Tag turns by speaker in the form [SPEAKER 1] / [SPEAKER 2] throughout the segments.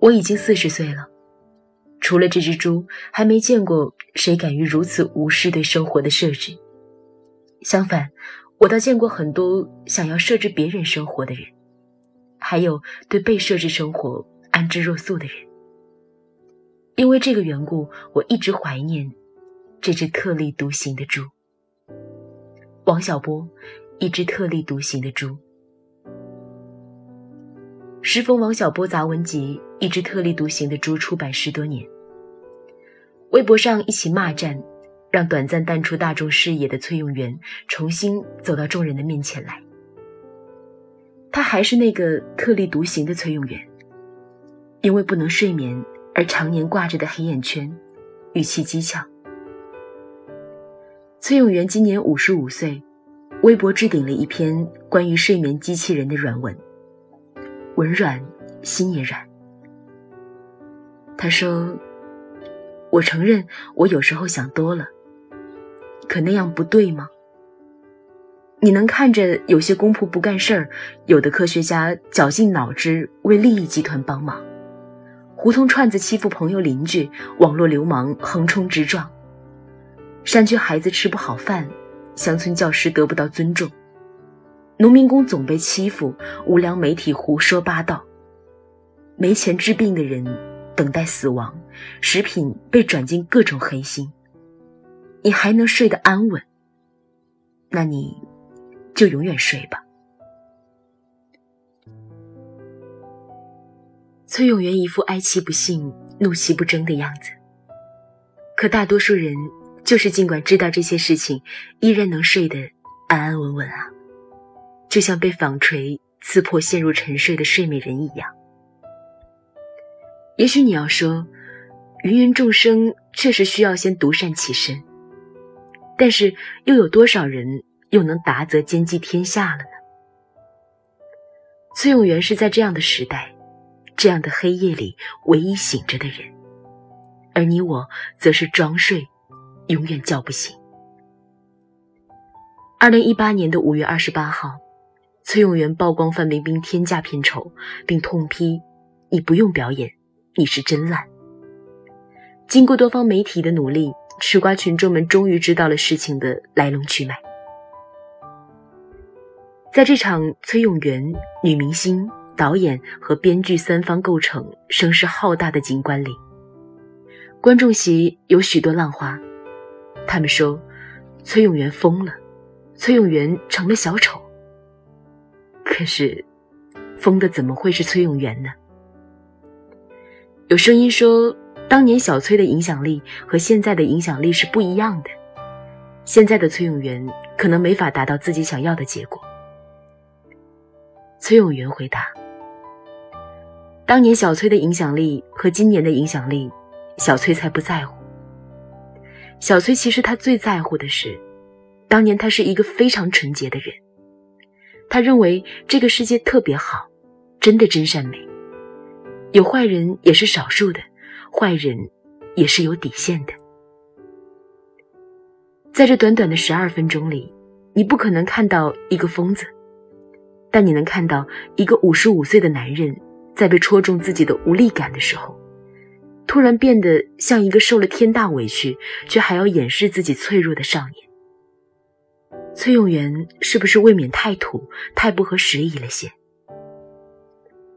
[SPEAKER 1] 我已经四十岁了，除了这只猪，还没见过谁敢于如此无视对生活的设置。相反，我倒见过很多想要设置别人生活的人，还有对被设置生活安之若素的人。因为这个缘故，我一直怀念这只特立独行的猪——王小波，一只特立独行的猪。时逢王小波杂文集《一只特立独行的猪》出版十多年，微博上一起骂战，让短暂淡出大众视野的崔永元重新走到众人的面前来。他还是那个特立独行的崔永元，因为不能睡眠而常年挂着的黑眼圈，语气讥诮。崔永元今年五十五岁，微博置顶了一篇关于睡眠机器人的软文。文软，心也软。他说：“我承认，我有时候想多了。可那样不对吗？你能看着有些公仆不干事儿，有的科学家绞尽脑汁为利益集团帮忙，胡同串子欺负朋友邻居，网络流氓横冲直撞，山区孩子吃不好饭，乡村教师得不到尊重。”农民工总被欺负，无良媒体胡说八道，没钱治病的人等待死亡，食品被转进各种黑心，你还能睡得安稳？那你就永远睡吧。崔永元一副哀其不幸，怒其不争的样子，可大多数人就是尽管知道这些事情，依然能睡得安安稳稳啊。就像被纺锤刺破、陷入沉睡的睡美人一样。也许你要说，芸芸众生确实需要先独善其身，但是又有多少人又能达则兼济天下了呢？崔永元是在这样的时代、这样的黑夜里唯一醒着的人，而你我则是装睡，永远叫不醒。二零一八年的五月二十八号。崔永元曝光范冰冰天价片酬，并痛批：“你不用表演，你是真烂。”经过多方媒体的努力，吃瓜群众们终于知道了事情的来龙去脉。在这场崔永元、女明星、导演和编剧三方构成、声势浩大的景观里，观众席有许多浪花，他们说：“崔永元疯了，崔永元成了小丑。”可是，疯的怎么会是崔永元呢？有声音说，当年小崔的影响力和现在的影响力是不一样的。现在的崔永元可能没法达到自己想要的结果。崔永元回答：“当年小崔的影响力和今年的影响力，小崔才不在乎。小崔其实他最在乎的是，当年他是一个非常纯洁的人。”他认为这个世界特别好，真的真善美。有坏人也是少数的，坏人也是有底线的。在这短短的十二分钟里，你不可能看到一个疯子，但你能看到一个五十五岁的男人，在被戳中自己的无力感的时候，突然变得像一个受了天大委屈却还要掩饰自己脆弱的少年。崔永元是不是未免太土、太不合时宜了些？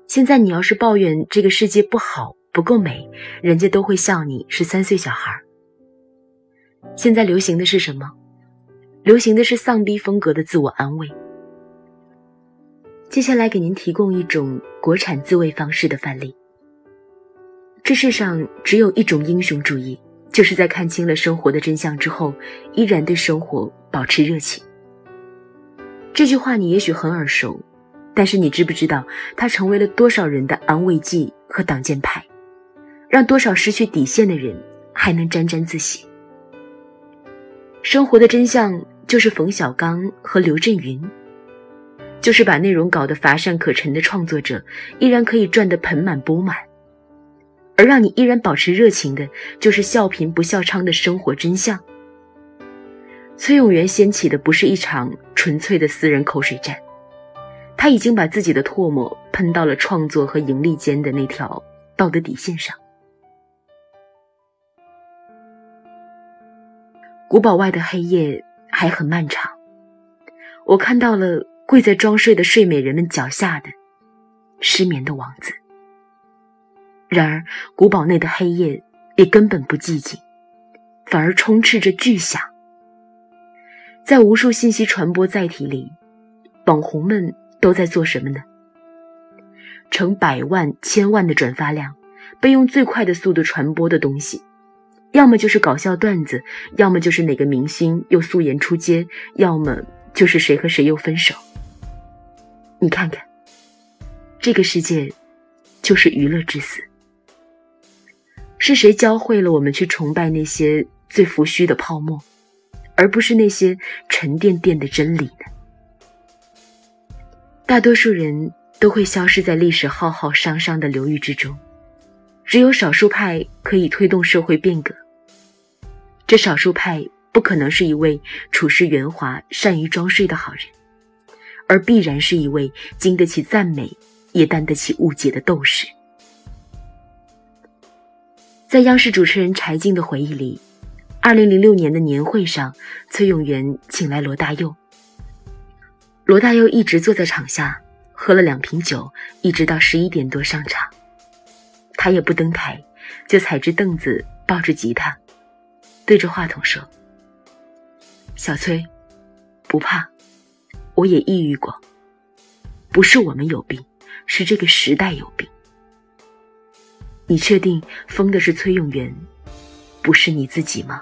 [SPEAKER 1] 现在你要是抱怨这个世界不好、不够美，人家都会笑你是三岁小孩。现在流行的是什么？流行的是丧逼风格的自我安慰。接下来给您提供一种国产自慰方式的范例。这世上只有一种英雄主义，就是在看清了生活的真相之后，依然对生活保持热情。这句话你也许很耳熟，但是你知不知道它成为了多少人的安慰剂和挡箭牌，让多少失去底线的人还能沾沾自喜？生活的真相就是冯小刚和刘震云，就是把内容搞得乏善可陈的创作者依然可以赚得盆满钵满，而让你依然保持热情的，就是笑贫不笑娼的生活真相。崔永元掀起的不是一场纯粹的私人口水战，他已经把自己的唾沫喷到了创作和盈利间的那条道德底线上。古堡外的黑夜还很漫长，我看到了跪在装睡的睡美人们脚下的失眠的王子。然而，古堡内的黑夜也根本不寂静，反而充斥着巨响。在无数信息传播载体里，网红们都在做什么呢？成百万、千万的转发量，被用最快的速度传播的东西，要么就是搞笑段子，要么就是哪个明星又素颜出街，要么就是谁和谁又分手。你看看，这个世界就是娱乐至死。是谁教会了我们去崇拜那些最浮虚的泡沫，而不是那些沉甸甸的真理呢？大多数人都会消失在历史浩浩汤汤的流域之中，只有少数派可以推动社会变革。这少数派不可能是一位处事圆滑、善于装睡的好人，而必然是一位经得起赞美也担得起误解的斗士。在央视主持人柴静的回忆里，二零零六年的年会上，崔永元请来罗大佑。罗大佑一直坐在场下，喝了两瓶酒，一直到十一点多上场。他也不登台，就踩着凳子，抱着吉他，对着话筒说：“小崔，不怕，我也抑郁过。不是我们有病，是这个时代有病。你确定疯的是崔永元，不是你自己吗？”